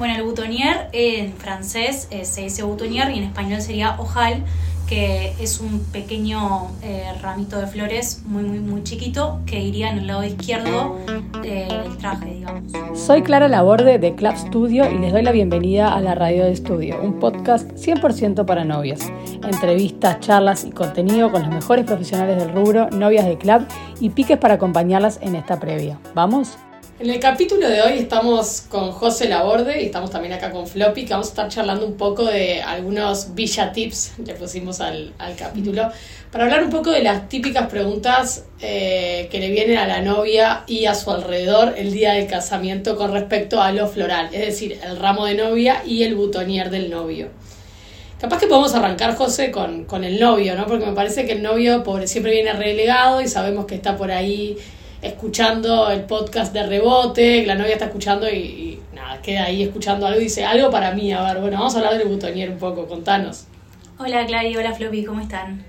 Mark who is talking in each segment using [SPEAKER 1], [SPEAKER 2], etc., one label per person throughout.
[SPEAKER 1] Bueno, el boutonnière en francés eh, se dice boutonnière y en español sería ojal, que es un pequeño eh, ramito de flores muy, muy, muy chiquito que iría en el lado izquierdo eh, del traje, digamos.
[SPEAKER 2] Soy Clara Laborde de Club Studio y les doy la bienvenida a la Radio de Estudio, un podcast 100% para novias. Entrevistas, charlas y contenido con los mejores profesionales del rubro, novias de club y piques para acompañarlas en esta previa. ¿Vamos?
[SPEAKER 3] En el capítulo de hoy estamos con José Laborde y estamos también acá con Floppy, que vamos a estar charlando un poco de algunos Villa Tips, le pusimos al, capítulo, para hablar un poco de las típicas preguntas eh, que le vienen a la novia y a su alrededor el día del casamiento con respecto a lo floral, es decir, el ramo de novia y el butonier del novio. Capaz que podemos arrancar, José, con, con el novio, ¿no? Porque me parece que el novio pobre, siempre viene relegado y sabemos que está por ahí escuchando el podcast de rebote, la novia está escuchando y, nada, queda ahí escuchando algo y dice, algo para mí, a ver, bueno, vamos a hablar del butonier un poco, contanos.
[SPEAKER 1] Hola Clary, hola Floppy, ¿cómo están?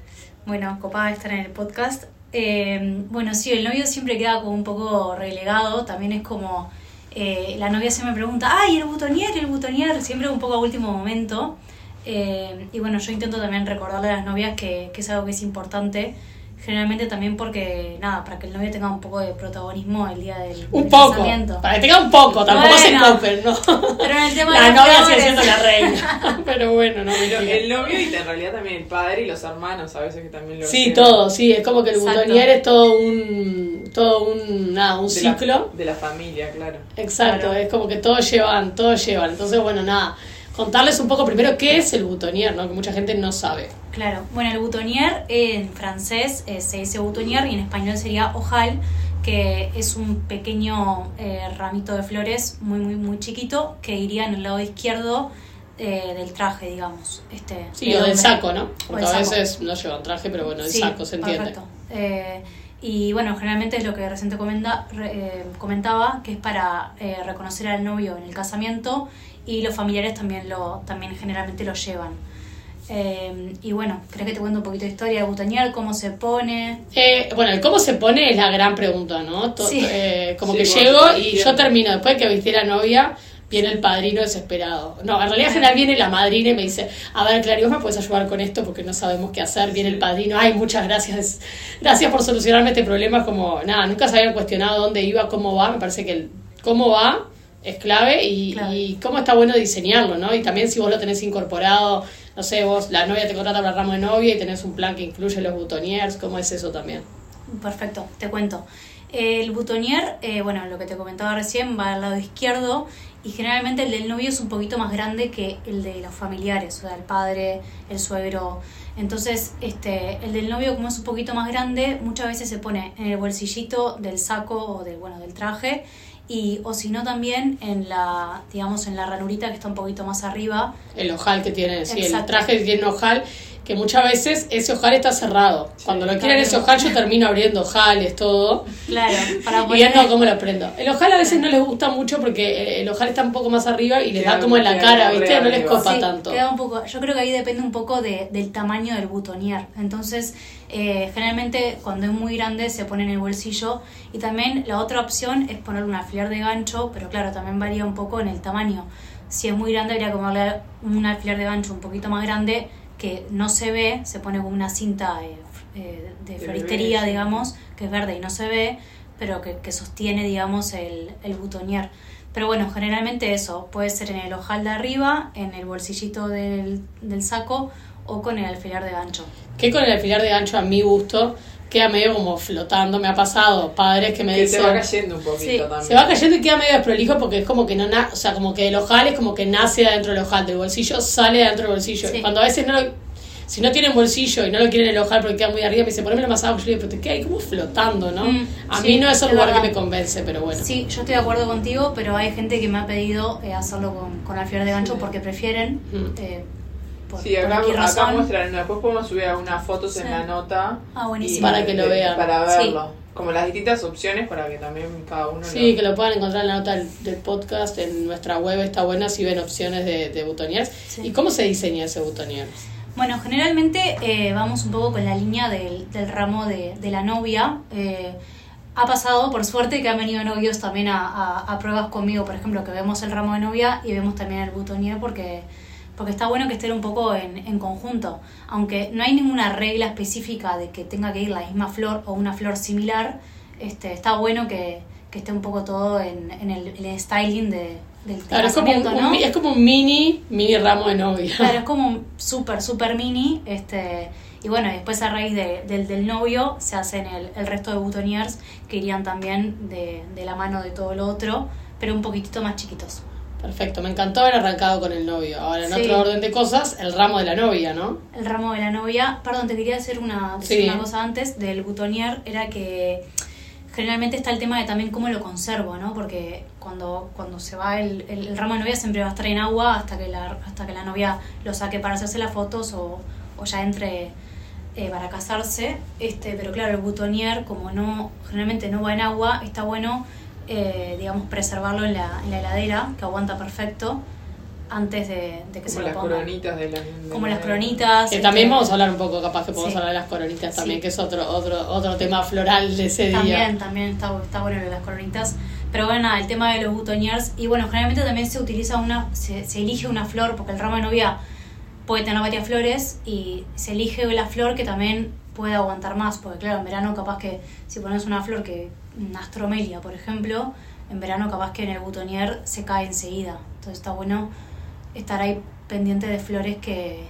[SPEAKER 1] Bueno, copada estar en el podcast. Eh, bueno, sí, el novio siempre queda como un poco relegado, también es como, eh, la novia se me pregunta, ay, el butonier, el butonier, siempre un poco a último momento. Eh, y bueno, yo intento también recordarle a las novias que, que es algo que es importante Generalmente también porque, nada, para que el novio tenga un poco de protagonismo el día del,
[SPEAKER 3] un poco, Para que tenga un poco, tampoco se copen, ¿no?
[SPEAKER 1] Pero en el tema
[SPEAKER 3] la novia sigue siendo la reina. pero bueno, no,
[SPEAKER 4] pero El novio y en realidad también el padre y los hermanos a veces que también lo
[SPEAKER 3] Sí, todo, sí, es como que el butonier es todo un todo un, nada, un ciclo.
[SPEAKER 4] de la familia, claro.
[SPEAKER 3] Exacto, es como que todos llevan, todos llevan. Entonces, bueno, nada, contarles un poco primero qué es el butonier, ¿no? Que mucha gente no sabe.
[SPEAKER 1] Claro, bueno, el boutonnière en francés eh, se dice boutonnière y en español sería ojal, que es un pequeño eh, ramito de flores muy, muy, muy chiquito que iría en el lado izquierdo eh, del traje, digamos. Este,
[SPEAKER 3] sí, o del saco, ¿no? Porque a veces no llevan traje, pero bueno, el saco, se entiende.
[SPEAKER 1] Perfecto. Y bueno, generalmente es lo que recién comenta, comentaba, que es para reconocer al novio en el casamiento y los familiares también, lo, también generalmente lo llevan. Eh, y bueno, ¿crees que te cuento un poquito de historia de Butanier? ¿Cómo se pone?
[SPEAKER 3] Eh, bueno, el cómo se pone es la gran pregunta, ¿no? Eh, como que llego y yo termino, después de que viste la novia, viene el padrino desesperado. No, en realidad en general viene la madrina y me dice, a ver, Clary, ¿vos me puedes ayudar con esto? Porque no sabemos qué hacer. Viene el padrino, ay, muchas gracias, gracias por solucionarme este problema. Como, nada, nunca se habían cuestionado dónde iba, cómo va. Me parece que el cómo va es clave y, y cómo está bueno diseñarlo, ¿no? Y también si vos lo tenés incorporado no sé, vos, la novia te contrata para el ramo de novia y tenés un plan que incluye los butoniers, ¿cómo es eso también?
[SPEAKER 1] Perfecto, te cuento. El butonier, eh, bueno, lo que te comentaba recién, va al lado izquierdo y generalmente el del novio es un poquito más grande que el de los familiares, o sea, el padre, el suegro. Entonces, este, el del novio, como es un poquito más grande, muchas veces se pone en el bolsillito del saco o del, bueno, del traje y o si no también en la digamos en la ranurita que está un poquito más arriba
[SPEAKER 3] el ojal que tiene sí el traje que tiene ojal que muchas veces ese ojal está cerrado. Cuando lo quieren ese ojal yo termino abriendo ojales todo.
[SPEAKER 1] Claro para
[SPEAKER 3] y viendo cómo lo prendo el ojal a veces no les gusta mucho porque el ojal está un poco más arriba y les da como en la cara viste no les copa tanto.
[SPEAKER 1] queda un poco yo creo que ahí depende un poco de, del tamaño del butonier. Entonces eh, generalmente cuando es muy grande se pone en el bolsillo y también la otra opción es poner un alfiler de gancho, pero claro, también varía un poco en el tamaño. Si es muy grande habría que ponerle un alfiler de gancho un poquito más grande que no se ve, se pone con una cinta eh, eh, de floristería, digamos, que es verde y no se ve, pero que, sostiene, digamos, el, el butonier. Pero bueno, generalmente eso puede ser en el ojal de arriba, en el bolsillito del, del saco o con el alfiler de gancho.
[SPEAKER 3] Que con el alfiler de gancho a mi gusto queda medio como flotando, me ha pasado, padres que me dicen...
[SPEAKER 4] Se va cayendo un poquito también.
[SPEAKER 3] Se va cayendo y queda medio desprolijo porque es como que no, na o sea, como que el ojal es como que nace adentro del ojal, del bolsillo sale adentro del bolsillo. Cuando a veces no lo, si no tienen bolsillo y no lo quieren el ojal porque queda muy arriba, me dicen, ponémelo más abajo, yo le digo, pero te queda ahí como flotando, ¿no? Mm, a mí no es un lugar que me convence, pero bueno.
[SPEAKER 1] Sí, yo estoy de acuerdo contigo, pero hay gente que me ha pedido eh, hacerlo con, con alfiler de gancho porque prefieren... Mm. Eh,
[SPEAKER 4] sí, acá, acá muestran, después podemos subir algunas fotos en la nota.
[SPEAKER 1] Ah,
[SPEAKER 3] para que lo vean.
[SPEAKER 4] Para verlo. Como las distintas opciones para que también cada uno
[SPEAKER 3] Sí, que lo puedan encontrar en la nota del, podcast, en nuestra web está buena si ven opciones de, de butoniers. ¿Y cómo se diseña ese butonier?
[SPEAKER 1] Bueno, generalmente eh, vamos un poco con la línea del, del ramo de, de la novia. Eh, ha pasado, por suerte, que han venido novios también a, a, pruebas conmigo, por ejemplo, que vemos el ramo de novia y vemos también el butonier porque, porque está bueno que estén un poco en, en conjunto. Aunque no hay ninguna regla específica de que tenga que ir la misma flor o una flor similar, este, está bueno que, que esté un poco todo en, en, el, styling de, del
[SPEAKER 3] claro, es como, un, es como un mini, mini ramo de novia.
[SPEAKER 1] Claro, es como un súper, súper mini, este y bueno, después a raíz de, del, del novio se hacen el, el resto de butoniers que irían también de, de la mano de todo lo otro, pero un poquitito más chiquitos.
[SPEAKER 3] Perfecto, me encantó haber arrancado con el novio. Ahora, en otro orden de cosas, el ramo de la novia, ¿no?
[SPEAKER 1] El ramo de la novia. Perdón, te quería hacer una, decir una cosa antes del butonier. Era que generalmente está el tema de también cómo lo conservo, ¿no? Porque cuando, cuando se va el, el, ramo de novia siempre va a estar en agua hasta que la, hasta que la novia lo saque para hacerse las fotos o, o ya entre eh, para casarse, este, pero claro, el butonier, como no generalmente no va en agua, está bueno, eh, digamos, preservarlo en la, en la heladera, que aguanta perfecto, antes de, que se lo
[SPEAKER 4] las coronitas de, las
[SPEAKER 1] Como las coronitas.
[SPEAKER 3] Que también vamos a hablar un poco, capaz que podemos hablar de las coronitas también, que es otro, otro, otro tema floral de ese
[SPEAKER 1] también,
[SPEAKER 3] día.
[SPEAKER 1] También, también está, está bueno las coronitas. Pero bueno, el tema de los butoniers, y bueno, generalmente también se utiliza una, se, se elige una flor, porque el ramo de novia puede tener varias flores y se elige la flor que también puede aguantar más, porque claro, en verano capaz que si pones una flor que, astromelia, por ejemplo, en verano capaz que en el butonier se cae enseguida. Entonces está bueno estar ahí pendiente de flores que,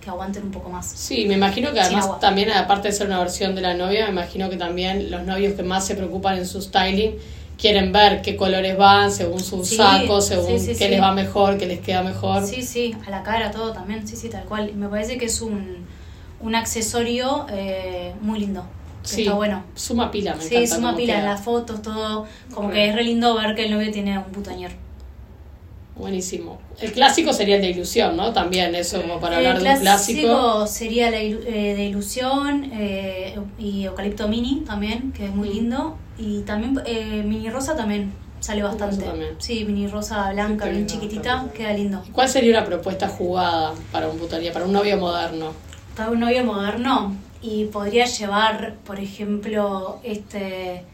[SPEAKER 1] que aguanten un poco más.
[SPEAKER 3] Sí, me imagino que además también, aparte de ser una versión de la novia, me imagino que también los novios que más se preocupan en su styling quieren ver qué colores van según sus sacos, según qué les va mejor, qué les queda mejor.
[SPEAKER 1] Sí, sí, a la cara, todo también, sí, sí, tal cual. Me parece que es un, un accesorio eh, muy lindo. Sí, está bueno.
[SPEAKER 3] Suma pila, me
[SPEAKER 1] Sí, suma pila, en las fotos, todo. Como que es re lindo ver que el novio tiene un butañer.
[SPEAKER 3] Buenísimo. El clásico sería el de ilusión, ¿no? También eso como para hablar de un clásico.
[SPEAKER 1] El clásico sería la eh, de ilusión eh, y eucalipto mini también, que es muy mm. lindo. Y también eh, mini rosa también sale bastante. Sí, mini rosa blanca, bien chiquitita, queda lindo.
[SPEAKER 3] ¿Cuál sería una propuesta jugada para un putaría, para un novio moderno?
[SPEAKER 1] Para un novio moderno y podría llevar, por ejemplo, este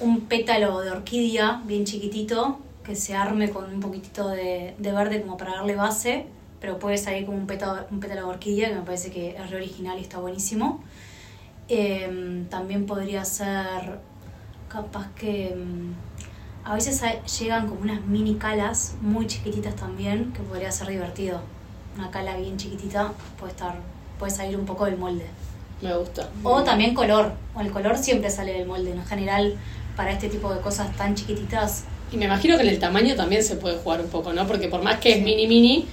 [SPEAKER 1] un pétalo de orquídea bien chiquitito que se arme con un poquitito de, de verde como para darle base, pero puede salir como un pétalo, un pétalo de orquídea, que me parece que es re original y está buenísimo. Em, también podría ser capaz que em, a veces llegan como unas mini calas muy chiquititas también, que podría ser divertido. Una cala bien chiquitita puede estar, puede salir un poco del molde.
[SPEAKER 3] Me gusta.
[SPEAKER 1] O también color. O el color siempre sale del molde. En general, para este tipo de cosas tan chiquititas,
[SPEAKER 3] y me imagino que en el tamaño también se puede jugar un poco, ¿no? Porque por más que es mini mini,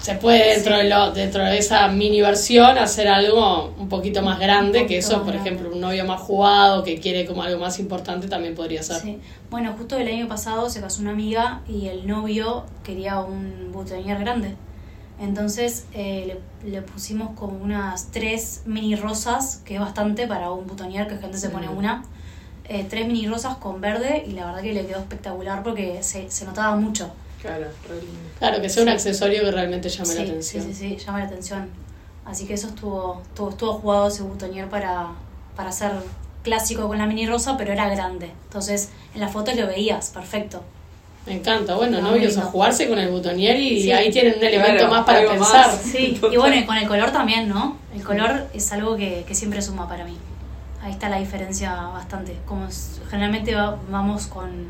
[SPEAKER 3] se puede dentro, de lo, dentro de esa mini versión hacer algo un poquito más grande, que eso, por ejemplo, un novio más jugado que quiere como algo más importante también podría ser.
[SPEAKER 1] Sí. Bueno, justo el año pasado se casó una amiga y el novio quería un butonier grande. Entonces eh, le, le, pusimos como unas tres mini rosas, que es bastante para un butonier, que gente se pone una eh, tres mini rosas con verde y la verdad que le quedó espectacular porque se, se notaba mucho.
[SPEAKER 3] Claro, claro, que sea un accesorio que realmente llame la atención.
[SPEAKER 1] Sí, sí, sí, llama la atención. Así que eso estuvo, estuvo, estuvo jugado ese butonier para, para hacer clásico con la mini rosa, pero era grande. Entonces, en las fotos lo veías, perfecto.
[SPEAKER 3] Me encanta, bueno, novios a jugarse con el butonier y ahí tienen un elemento más para pensar.
[SPEAKER 1] Sí, y bueno, y con el color también, ¿no? El color es algo que, que siempre suma para mí ahí está la diferencia bastante. Como generalmente vamos con,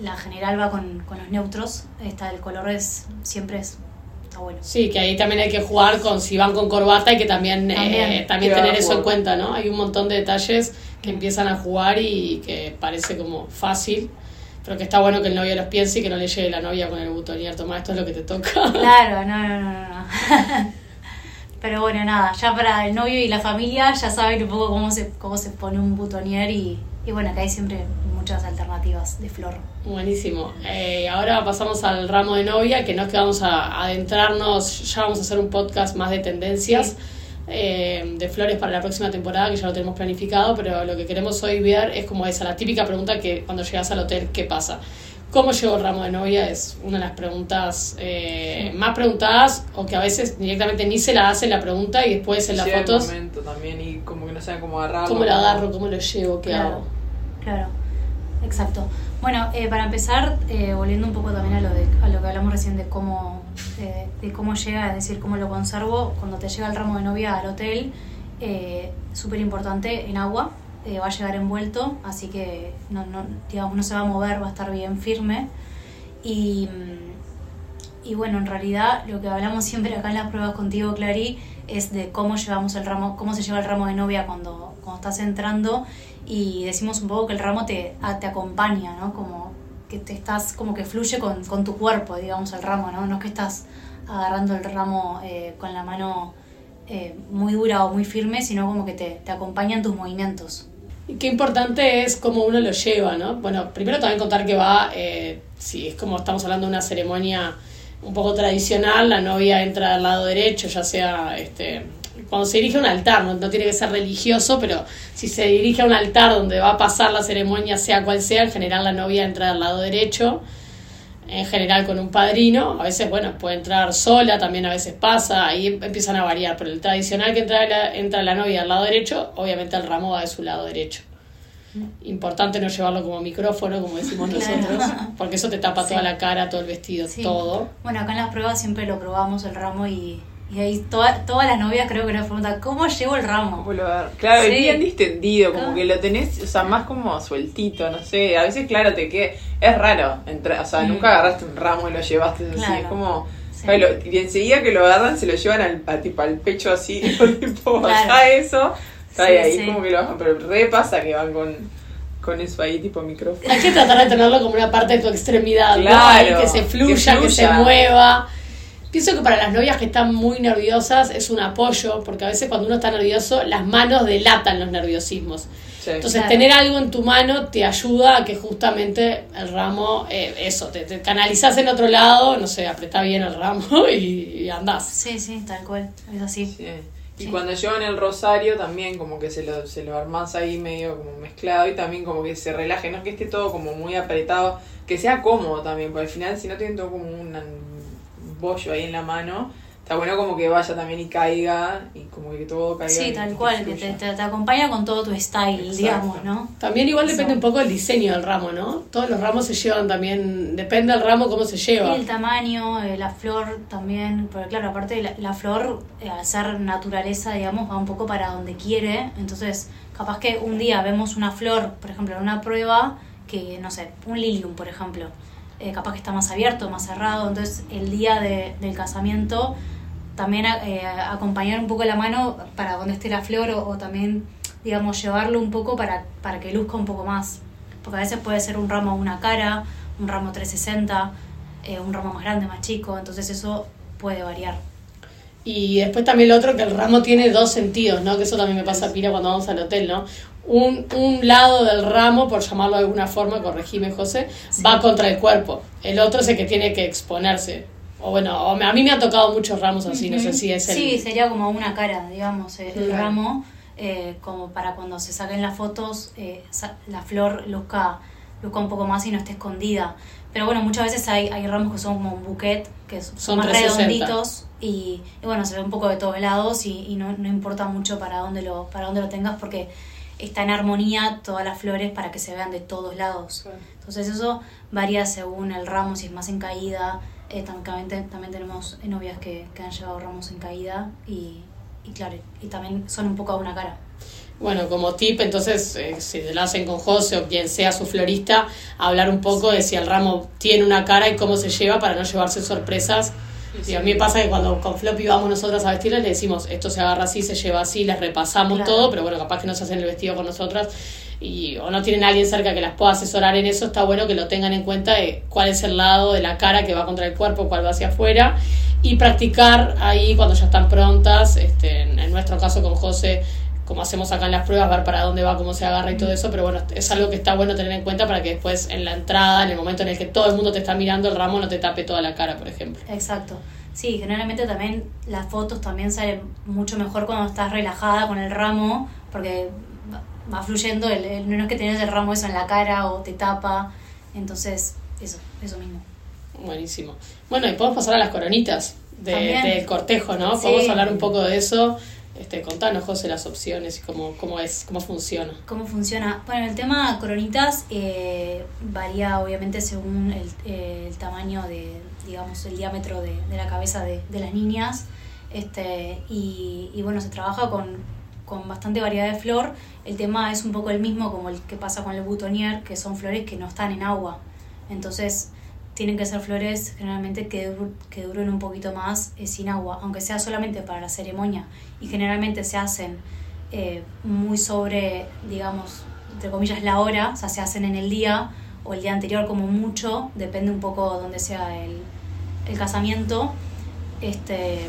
[SPEAKER 1] la general va con, con los neutros, está el color es siempre es está bueno.
[SPEAKER 3] Sí, que ahí también hay que jugar con si van con corbata y que también también, eh, tener eso en cuenta, ¿no? Hay un montón de detalles que empiezan a jugar y que parece como fácil. Pero que está bueno que el novio los piense y que no le llegue la novia con el butonier, toma, esto es lo que te toca.
[SPEAKER 1] Claro, no, no, no, no. Pero bueno, nada, ya para el novio y la familia ya saben un poco cómo se, cómo se pone un butonier y, y bueno, acá hay siempre muchas alternativas de flor.
[SPEAKER 3] Buenísimo. Eh, ahora pasamos al ramo de novia, que no es que vamos a adentrarnos, ya vamos a hacer un podcast más de tendencias. Eh, de flores para la próxima temporada, que ya lo tenemos planificado, pero lo que queremos hoy ver es como esa, la típica pregunta que cuando llegas al hotel, ¿qué pasa? ¿Cómo llegó el ramo de novia? Es una de las preguntas eh, más preguntadas o que a veces directamente ni se la hacen la pregunta y después en las fotos.
[SPEAKER 4] momento también y como que no saben cómo agarrarlo.
[SPEAKER 3] ¿Cómo lo agarro? ¿Cómo lo llevo? ¿Qué
[SPEAKER 1] Claro,
[SPEAKER 3] hago?
[SPEAKER 1] claro, exacto. Bueno, eh, para empezar, eh, volviendo un poco también a lo, de, a lo que hablamos recién de cómo, de cómo llega, es decir, cómo lo conservo, cuando te llega el ramo de novia al hotel, eh, súper importante en agua, eh, va a llegar envuelto, así que no, no, digamos, no se va a mover, va a estar bien firme. Y, mm, y bueno, en realidad lo que hablamos siempre acá en las pruebas contigo, Clary, es de cómo llevamos el ramo, cómo se lleva el ramo de novia cuando, cuando estás entrando y decimos un poco que el ramo te, te acompaña, ¿no? Como que te estás, como que fluye con, con tu cuerpo, digamos, el ramo, ¿no? No es que estás agarrando el ramo eh, con la mano eh, muy dura o muy firme, sino como que te, te acompañan tus movimientos.
[SPEAKER 3] Y qué importante es cómo uno lo lleva, ¿no? Bueno, primero también contar que va, eh, si es como estamos hablando de una ceremonia un poco tradicional, la novia entra al lado derecho, ya sea este, cuando se dirige a un altar, no, no tiene que ser religioso, pero si se dirige a un altar donde va a pasar la ceremonia, sea cual sea, en general la novia entra al lado derecho, en general con un padrino, a veces, bueno, puede entrar sola, también a veces pasa, ahí empiezan a variar, pero el tradicional que entra la, entra la novia al lado derecho, obviamente el ramo va de su lado derecho. Importante no llevarlo como micrófono, como decimos
[SPEAKER 1] Claro.
[SPEAKER 3] nosotros, porque eso te tapa
[SPEAKER 1] Sí.
[SPEAKER 3] toda la cara, todo el vestido,
[SPEAKER 1] Sí.
[SPEAKER 3] todo.
[SPEAKER 1] Bueno, acá en las pruebas siempre lo probamos el ramo y, y ahí toda- todas las novias creo que nos preguntan, ¿cómo llevo el ramo?
[SPEAKER 4] Claro,
[SPEAKER 1] Sí.
[SPEAKER 4] es bien distendido, como que lo tenés, o sea, más como sueltito, no sé. A veces, claro, te queda. Es raro, entra- o sea,
[SPEAKER 1] Mm.
[SPEAKER 4] nunca agarraste un ramo y lo llevaste así. Es como.
[SPEAKER 1] Sí.
[SPEAKER 4] ay, lo- y enseguida que lo agarran, se lo llevan al, a, tipo, al pecho así, tipo,
[SPEAKER 1] Claro.
[SPEAKER 4] ya eso. Está
[SPEAKER 1] Sí,
[SPEAKER 4] ahí
[SPEAKER 1] sí.
[SPEAKER 4] como que lo bajan, pero re pasa que van con, con eso ahí, tipo micrófono.
[SPEAKER 3] Hay que tratar de tenerlo como una parte de tu extremidad, ¿no?
[SPEAKER 4] Claro,
[SPEAKER 3] Ahí que se fluya,
[SPEAKER 4] que
[SPEAKER 3] que, se mueva. Pienso que para las novias que están muy nerviosas es un apoyo, porque a veces cuando uno está nervioso, las manos delatan los nerviosismos.
[SPEAKER 4] Sí.
[SPEAKER 3] Entonces,
[SPEAKER 1] Claro.
[SPEAKER 3] tener algo en tu mano te ayuda a que justamente el ramo, eh, eso, te, te canalizás en otro lado, no sé, apretá bien el ramo y, y andás.
[SPEAKER 1] Sí, sí, tal cual, es así.
[SPEAKER 4] Sí. Y
[SPEAKER 1] Sí.
[SPEAKER 4] cuando llevan el rosario también como que se lo, se lo armás ahí medio como mezclado y también como que se relaje, no es que esté todo como muy apretado, que sea cómodo también, porque al final si no tienen todo como un un bollo ahí en la mano, está bueno como que vaya también y caiga y como que todo caiga.
[SPEAKER 1] Sí, tal cual, que te, te- te acompaña con todo tu style,
[SPEAKER 4] Exacto.
[SPEAKER 1] digamos, ¿no?
[SPEAKER 3] También igual depende un poco del diseño del ramo, ¿no? Todos los ramos se llevan también, depende del ramo cómo se lleva.
[SPEAKER 1] Y el tamaño, eh, la flor también, porque claro, aparte la, la flor, eh, al ser naturaleza, digamos, va un poco para donde quiere, entonces capaz que un día vemos una flor, por ejemplo, en una prueba, que no sé, un lilium, por ejemplo, eh, capaz que está más abierto, más cerrado, entonces el día de- del casamiento también eh, acompañar un poco la mano para donde esté la flor o, también, digamos, llevarlo un poco para, para que luzca un poco más. Porque a veces puede ser un ramo una cara, un ramo 360, eh, un ramo más grande, más chico, entonces eso puede variar.
[SPEAKER 3] Y después también lo otro, que el ramo tiene dos sentidos, ¿no? Que eso también me pasa a Pira cuando vamos al hotel, ¿no? Un, un lado del ramo, por llamarlo de alguna forma, corregime José, va contra el cuerpo. El otro es el que tiene que exponerse. O bueno, o me- a mí me han tocado muchos ramos así, no sé si es el...
[SPEAKER 1] Sí, sería como una cara, digamos, eh, el
[SPEAKER 3] Claro.
[SPEAKER 1] ramo, eh, como para cuando se saquen las fotos, eh, la flor luzca, luzca un poco más y no esté escondida. Pero bueno, muchas veces hay, hay ramos que son como un bouquet, que son,
[SPEAKER 3] Son
[SPEAKER 1] más
[SPEAKER 3] 360.
[SPEAKER 1] redonditos y, y bueno, se ve un poco de todos lados y, y no, no importa mucho para dónde, lo, para dónde lo tengas porque está en armonía todas las flores para que se vean de todos lados. Entonces eso varía según el ramo, si es más en caída. Eh, tam- también, también tenemos novias que, que han llevado ramos en caída y, y claro, y también son un poco a una cara.
[SPEAKER 3] Bueno, como tip, entonces, eh, si lo hacen con José o quien sea su florista, hablar un poco de si el ramo tiene una cara y cómo se lleva para no llevarse sorpresas. Digo, a mí me pasa que cuando con Floppy vamos nosotras a vestirles, le decimos, esto se agarra así, se lleva así, les repasamos
[SPEAKER 1] Claro.
[SPEAKER 3] todo, pero bueno, capaz que no se hacen el vestido con nosotras y o no tienen a alguien cerca que las pueda asesorar en eso, está bueno que lo tengan en cuenta de cuál es el lado de la cara que va contra el cuerpo, cuál va hacia afuera y practicar ahí cuando ya están prontas, este, en, en nuestro caso con José, como hacemos acá en las pruebas, ver para dónde va, cómo se agarra y todo eso, pero bueno, es algo que está bueno tener en cuenta para que después en la entrada, en el momento en el que todo el mundo te está mirando, el ramo no te tape toda la cara, por ejemplo.
[SPEAKER 1] Exacto. Sí, generalmente también las fotos también salen mucho mejor cuando estás relajada con el ramo, porque va- fluyendo, el, el- no es que tenés el ramo eso en la cara o te tapa, entonces eso, eso mismo.
[SPEAKER 3] Buenísimo. Bueno, y podemos pasar a las coronitas de- del cortejo, ¿no?
[SPEAKER 1] Sí.
[SPEAKER 3] Podemos hablar un poco de eso. Este, contanos, José, las opciones y cómo, cómo es, cómo funciona.
[SPEAKER 1] ¿Cómo funciona? Bueno, el tema coronitas eh, varía obviamente según el, eh, el, tamaño de, digamos, el diámetro de, de la cabeza de, de, las niñas. Este, y, y bueno, se trabaja con, con bastante variedad de flor. El tema es un poco el mismo como el que pasa con el butonier, que son flores que no están en agua. Entonces, tienen que ser flores generalmente que, que duren un poquito más eh, sin agua, aunque sea solamente para la ceremonia. Y generalmente se hacen eh, muy sobre, digamos, entre comillas, la hora, o sea, se hacen en el día o el día anterior como mucho, depende un poco donde sea el, el casamiento. Este,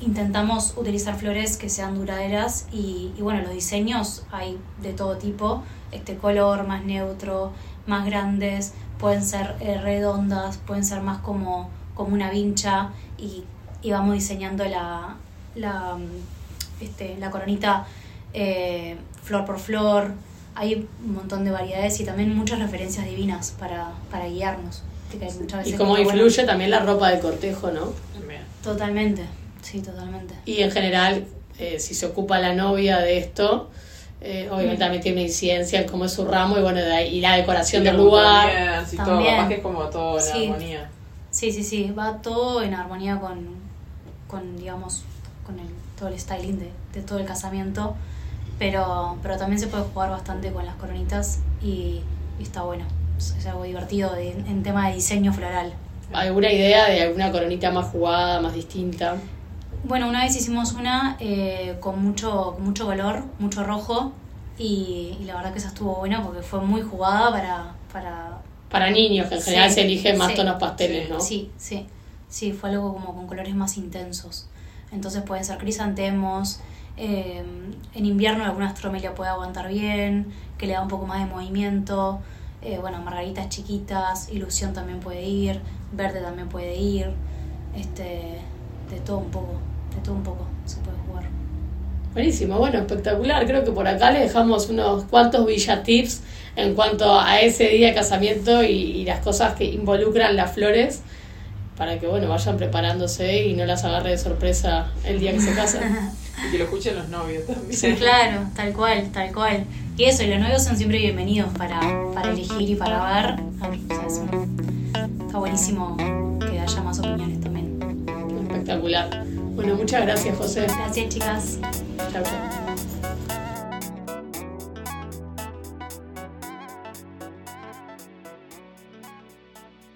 [SPEAKER 1] intentamos utilizar flores que sean duraderas y, y, bueno, los diseños hay de todo tipo, este color más neutro, más grandes, pueden ser eh, redondas, pueden ser más como, como una vincha y, y vamos diseñando la, la, este, la coronita eh, flor por flor. Hay un montón de variedades y también muchas referencias divinas para, para guiarnos.
[SPEAKER 3] y cómo influye bueno. también la ropa de cortejo, ¿no?
[SPEAKER 1] Totalmente, sí, totalmente.
[SPEAKER 3] Y en general, eh, si se ocupa la novia de esto, eh, obviamente también tiene incidencia en cómo es su ramo y bueno, de ahí, y la decoración del lugar.
[SPEAKER 4] Sí, todo, capaz que es como todo en
[SPEAKER 1] sí.
[SPEAKER 4] armonía.
[SPEAKER 1] Sí, sí, sí, va todo en armonía con, con digamos, con el, todo el styling de, de todo el casamiento, pero, pero también se puede jugar bastante con las coronitas y, y está bueno, es, es algo divertido de, en tema de diseño floral.
[SPEAKER 3] ¿Alguna idea de alguna coronita más jugada, más distinta?
[SPEAKER 1] Bueno, una vez hicimos una eh, con mucho, mucho color, mucho rojo, y, y, la verdad que esa estuvo buena porque fue muy jugada para... Para,
[SPEAKER 3] para niños, que en general se eligen más
[SPEAKER 1] sí,
[SPEAKER 3] tonos pasteles, ¿no?
[SPEAKER 1] Sí, sí, sí, fue algo como con colores más intensos. Entonces pueden ser crisantemos, eh, en invierno alguna astromelia puede aguantar bien, que le da un poco más de movimiento, eh, bueno, margaritas chiquitas, ilusión también puede ir, verde también puede ir, este, de todo un poco, de todo un poco se puede jugar.
[SPEAKER 3] Buenísimo, bueno, espectacular. Creo que por acá le dejamos unos cuantos villa tips en cuanto a ese día de casamiento y, y, las cosas que involucran las flores para que bueno vayan preparándose y no las agarre de sorpresa el día que se casan.
[SPEAKER 4] y que lo escuchen los novios también.
[SPEAKER 1] Sí, claro, tal cual, tal cual. Y eso, y los novios son siempre bienvenidos para, para elegir y para ver. O sea, es un, está buenísimo que haya más opiniones también.
[SPEAKER 3] Espectacular. Bueno, muchas gracias, José.
[SPEAKER 1] Gracias, chicas.
[SPEAKER 3] Chao, chao.